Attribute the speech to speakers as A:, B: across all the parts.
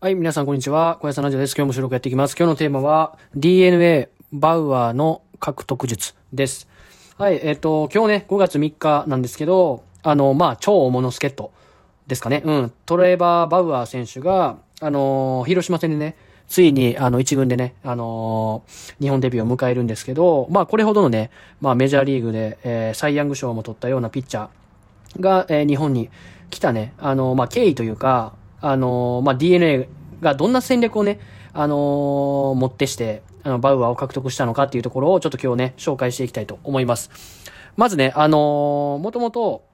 A: はい、皆さんこんにちは。小屋さんラジオです。今日も収録やっていきます。今日のテーマは DNA バウアーの獲得術です。はい、えっ、と、今日ね、5月3日なんですけど、あの、まあ、超大物助っ人ですかね。うん。トレーバー・バウアー選手が、あの広島戦でね、ついに、あの、一軍でね、あのー日本デビューを迎えるんですけど、まあ、これほどのね、まあ、メジャーリーグで、えーサイ・ヤング賞も取ったようなピッチャーが、えー日本に来たね、あのまあ、経緯というか、あのーまあ、DNA がどんな戦略をね、あのー持ってして、あの、バウアーを獲得したのかっていうところをちょっと今日ね、紹介していきたいと思います。まずね、あのーもともと、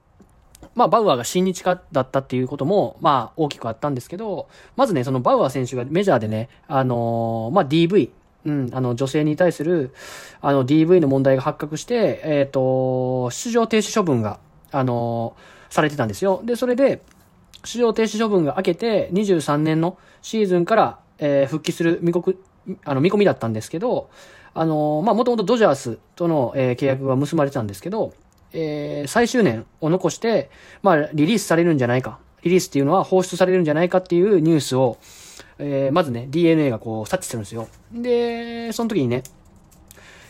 A: まあ、バウアーが新日化だったっていうことも、まあ、大きくあったんですけど、まずね、そのバウアー選手がメジャーでね、あのーまあ、DV、うん、あの、女性に対する、あの、DV の問題が発覚して、えっ、と、出場停止処分が、あのーされてたんですよ。で、それで、出場停止処分が明けて、23年のシーズンから、えー復帰する見込あの見込みだったんですけど、あのーまあ、もともとドジャースとの、えー契約が結ばれてたんですけど、えー最終年を残して、まあ、リリースされるんじゃないか。リリースっていうのは放出されるんじゃないかっていうニュースを、えーまずね、DNA がこう、察知するんですよ。で、その時にね、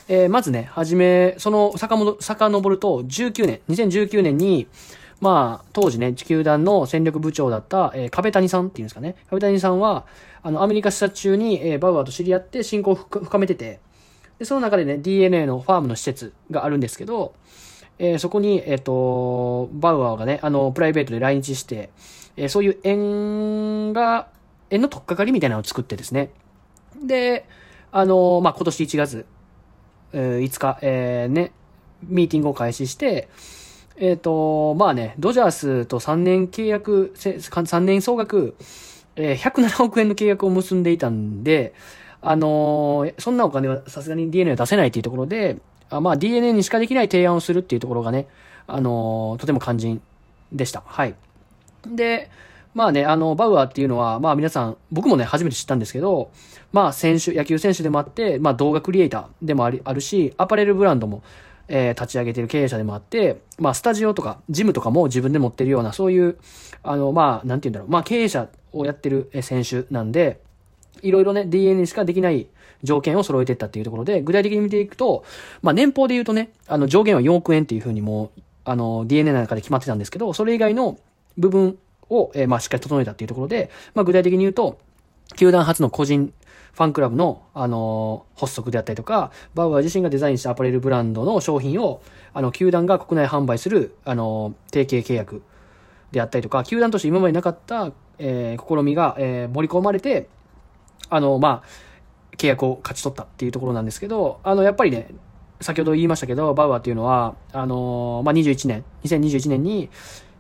A: えーまずね、はじめ、その、遡ると、19年、2019年に、まあ、当時ね、地球団の戦力部長だった、えー壁谷さんっていうんですかね。壁谷さんは、あの、アメリカ視察中に、えーバウアーと知り合って親交を深めてて、で、その中でね、DNA のファームの施設があるんですけど、えーそこに、えっ、と、バウアーがね、あの、プライベートで来日して、えーそういう縁が、縁の取っかかりみたいなのを作ってですね。で、あの、まあ、今年1月、えー5日、えーね、ミーティングを開始して、えっ、と、まあね、ドジャースと3年契約、3年総額、えー107億円の契約を結んでいたんで、あのーそんなお金はさすがに DNA は出せないっていうところで、あまあ DNA にしかできない提案をするっていうところがね、あのーとても肝心でした。はい。で、まあね、あの、バウアーっていうのは、まあ皆さん、僕もね、初めて知ったんですけど、まあ選手、野球選手でもあって、まあ動画クリエイターでもありあるし、アパレルブランドも、えー立ち上げている経営者でもあって、まあスタジオとか、ジムとかも自分で持ってるような、そういう、あの、まあ、なんて言うんだろう、まあ経営者をやってる選手なんで、いろいろね、DNA にしかできない条件を揃えていったっていうところで、具体的に見ていくと、まあ年俸で言うとね、あの上限は4億円っていうふうにもう、あの DNA の中で決まってたんですけど、それ以外の部分を、えーまあしっかり整えたっていうところで、まあ具体的に言うと、球団初の個人ファンクラブの、あのー発足であったりとか、バウアー自身がデザインしたアパレルブランドの商品を、あの、球団が国内販売する、あのー提携契約であったりとか、球団として今までなかった、えー試みが、えー盛り込まれて、あの、まあ、契約を勝ち取ったっていうところなんですけど、あの、やっぱりね、先ほど言いましたけど、バウアーっていうのは、あのまあ、21年、2021年に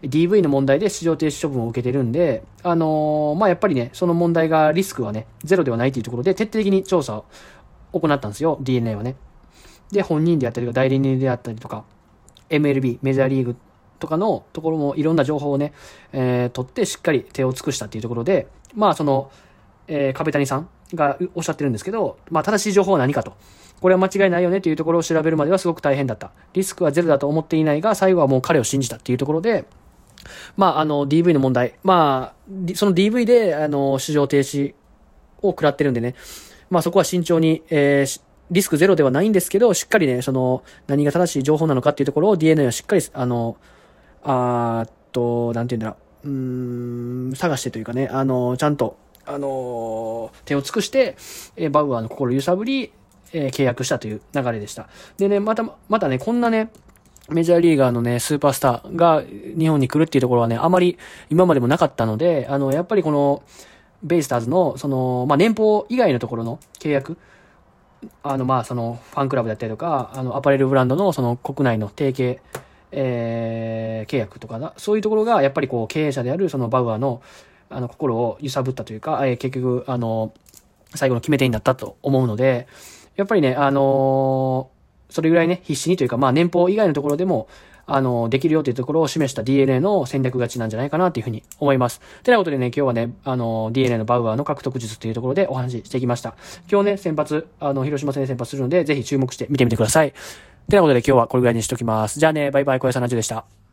A: DV の問題で出場停止処分を受けてるんで、あのまあ、やっぱりね、その問題がリスクはね、ゼロではないというところで、徹底的に調査を行ったんですよ、DNA はね。で、本人であったりとか、代理人であったりとか、MLB、メジャーリーグとかのところもいろんな情報をね、えー取ってしっかり手を尽くしたっていうところで、まあその、えー壁谷さんがおっしゃってるんですけど、まあ正しい情報は何かと。これは間違いないよねというところを調べるまではすごく大変だった。リスクはゼロだと思っていないが、最後はもう彼を信じたっていうところで、まああの DV の問題、まあ、その DV であの出場停止を食らってるんでね、まあそこは慎重に、えーリスクゼロではないんですけど、しっかりね、その、何が正しい情報なのかっていうところを DNA はしっかり、あの、あーっと、なんて言うんだろう、うん、探してというかね、あの、ちゃんと、あの、手を尽くして、えーバウアーの心揺さぶり、えー契約したという流れでした。でね、また、またね、こんなね、メジャーリーガーのね、スーパースターが日本に来るっていうところはね、あまり今までもなかったので、あの、やっぱりこの、ベイスターズの、その、まあ、年俸以外のところの契約、あの、まあ、その、ファンクラブだったりとか、あの、アパレルブランドの、その、国内の提携、えー、契約とかな、そういうところが、やっぱりこう、経営者である、その、バウアーの、あの、心を揺さぶったというか、えー結局、あの、最後の決め手になったと思うので、やっぱりね、あのーそれぐらいね、必死にというか、まあ、年俸以外のところでも、あの、できるよというところを示した DNA の戦略勝ちなんじゃないかなというふうに思います。てなことでね、今日はね、あの、DNA のバウアーの獲得術というところでお話ししてきました。今日ね、先発、あの、広島戦で先発するので、ぜひ注目して見てみてください。てなことで今日はこれぐらいにしときます。じゃあね、バイバイ、小屋さんラジオでした。